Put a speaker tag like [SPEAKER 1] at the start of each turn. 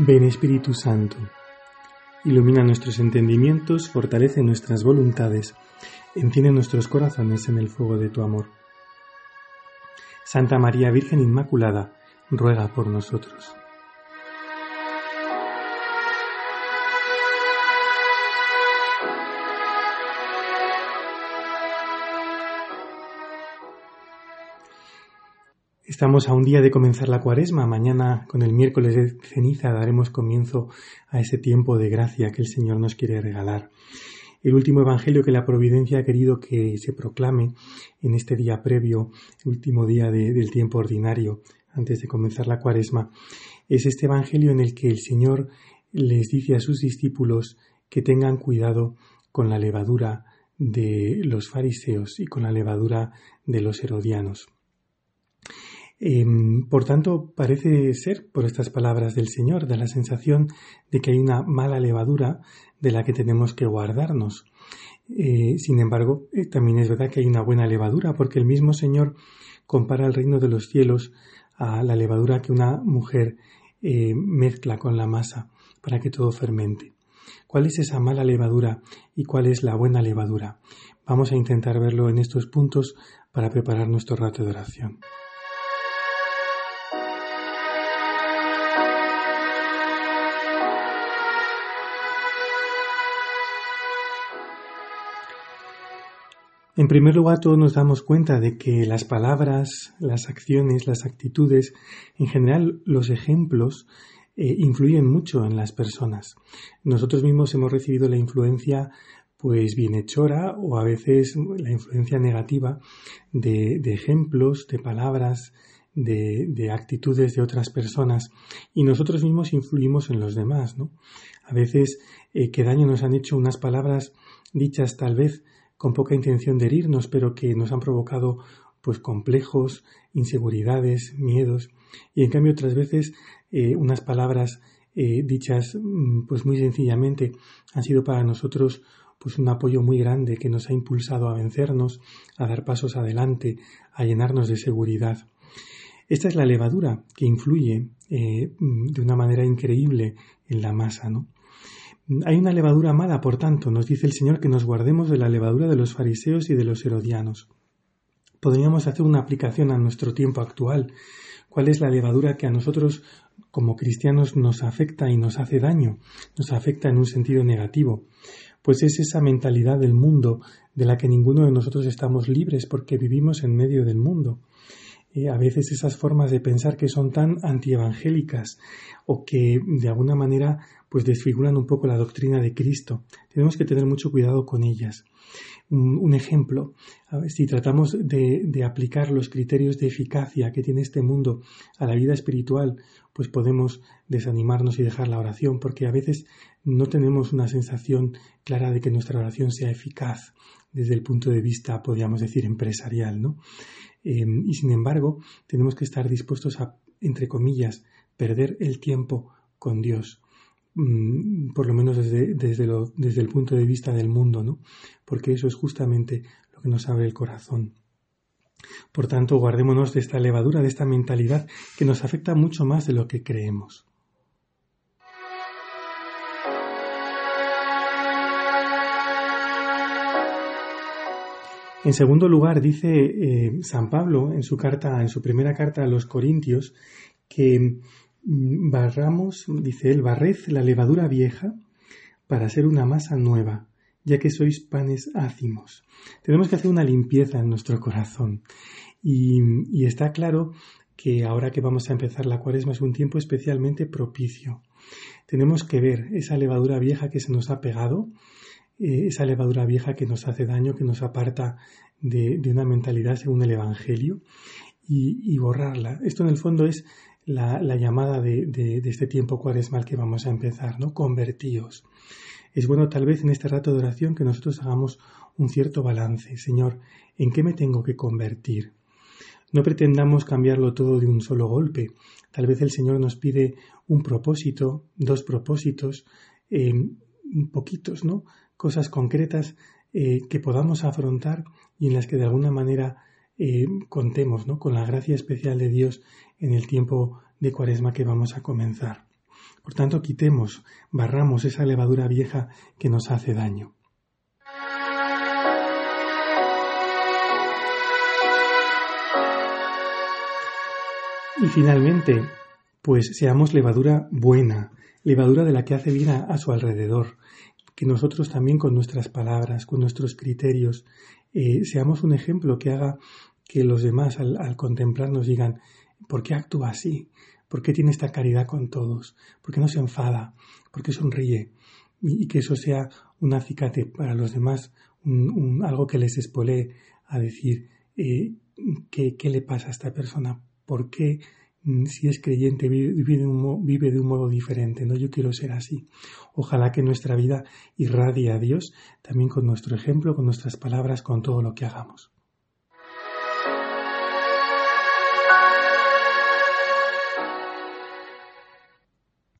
[SPEAKER 1] Ven Espíritu Santo, ilumina nuestros entendimientos, fortalece nuestras voluntades, enciende nuestros corazones en el fuego de tu amor. Santa María Virgen Inmaculada, ruega por nosotros. Estamos a un día de comenzar la cuaresma. Mañana, con el miércoles de ceniza, daremos comienzo a ese tiempo de gracia que el Señor nos quiere regalar. El último evangelio que la providencia ha querido que se proclame en este día previo, el último día del tiempo ordinario, antes de comenzar la cuaresma, es este evangelio en el que el Señor les dice a sus discípulos que tengan cuidado con la levadura de los fariseos y con la levadura de los herodianos. Em, por tanto, parece ser, por estas palabras del Señor, da la sensación de que hay una mala levadura de la que tenemos que guardarnos. Eh, sin embargo, eh, también es verdad que hay una buena levadura, porque el mismo Señor compara el reino de los cielos a la levadura que una mujer eh, mezcla con la masa para que todo fermente. ¿Cuál es esa mala levadura y cuál es la buena levadura? Vamos a intentar verlo en estos puntos para preparar nuestro rato de oración. En primer lugar, todos nos damos cuenta de que las palabras, las acciones, las actitudes, en general los ejemplos, eh, influyen mucho en las personas. Nosotros mismos hemos recibido la influencia pues bienhechora o a veces la influencia negativa de, ejemplos, de palabras, de, actitudes de otras personas y nosotros mismos influimos en los demás, ¿no? A veces eh, qué daño nos han hecho unas palabras dichas tal vez con poca intención de herirnos, pero que nos han provocado pues complejos, inseguridades, miedos, y en cambio otras veces eh, unas palabras eh, dichas mm, pues muy sencillamente han sido para nosotros pues un apoyo muy grande que nos ha impulsado a vencernos, a dar pasos adelante, a llenarnos de seguridad. Esta es la levadura que influye eh, mm, de una manera increíble en la masa, ¿no? Hay una levadura mala, por tanto, nos dice el Señor que nos guardemos de la levadura de los fariseos y de los herodianos. Podríamos hacer una aplicación a nuestro tiempo actual. ¿Cuál es la levadura que a nosotros como cristianos nos afecta y nos hace daño? Nos afecta en un sentido negativo. Pues es esa mentalidad del mundo de la que ninguno de nosotros estamos libres porque vivimos en medio del mundo. Eh, a veces esas formas de pensar que son tan antievangélicas o que de alguna manera pues desfiguran un poco la doctrina de Cristo. Tenemos que tener mucho cuidado con ellas. Un, ejemplo, si tratamos de, de, aplicar los criterios de eficacia que tiene este mundo a la vida espiritual, pues podemos desanimarnos y dejar la oración, porque a veces no tenemos una sensación clara de que nuestra oración sea eficaz desde el punto de vista, podríamos decir, empresarial, ¿no? Em, y sin embargo, tenemos que estar dispuestos a, entre comillas, perder el tiempo con Dios, mm, por lo menos desde, desde, el punto de vista del mundo, ¿no? Porque eso es justamente lo que nos abre el corazón. Por tanto, guardémonos de esta levadura, de esta mentalidad que nos afecta mucho más de lo que creemos. En segundo lugar, dice eh, San Pablo en su carta, en su primera carta a los Corintios, que mm, barramos, dice él, barred la levadura vieja para ser una masa nueva, ya que sois panes ácimos. Tenemos que hacer una limpieza en nuestro corazón. Y, y está claro que ahora que vamos a empezar la cuaresma es un tiempo especialmente propicio. Tenemos que ver esa levadura vieja que se nos ha pegado, eh, esa levadura vieja que nos hace daño, que nos aparta de, una mentalidad según el Evangelio y, borrarla. Esto en el fondo es la, llamada de, este tiempo cuaresmal que vamos a empezar, ¿no? Convertíos. Es bueno tal vez en este rato de oración que nosotros hagamos un cierto balance. Señor, ¿en qué me tengo que convertir? No pretendamos cambiarlo todo de un solo golpe. Tal vez el Señor nos pide un propósito, dos propósitos, eh, poquitos, ¿no? Cosas concretas eh, que podamos afrontar y en las que de alguna manera eh, contemos ¿no? con la gracia especial de Dios en el tiempo de cuaresma que vamos a comenzar. Por tanto, quitemos, barramos esa levadura vieja que nos hace daño. Y finalmente, pues seamos levadura buena, levadura de la que hace vida a su alrededor, que nosotros también con nuestras palabras, con nuestros criterios, eh, seamos un ejemplo que haga que los demás al, contemplarnos digan, ¿por qué actúa así? ¿Por qué tiene esta caridad con todos? ¿Por qué no se enfada? ¿Por qué sonríe? Y, que eso sea un acicate para los demás, un, algo que les espolee a decir, eh, ¿qué, ¿qué le pasa a esta persona? ¿Por qué si es creyente, vive de, un, vive de un modo diferente, ¿no? Yo quiero ser así. Ojalá que nuestra vida irradie a Dios también con nuestro ejemplo, con nuestras palabras, con todo lo que hagamos.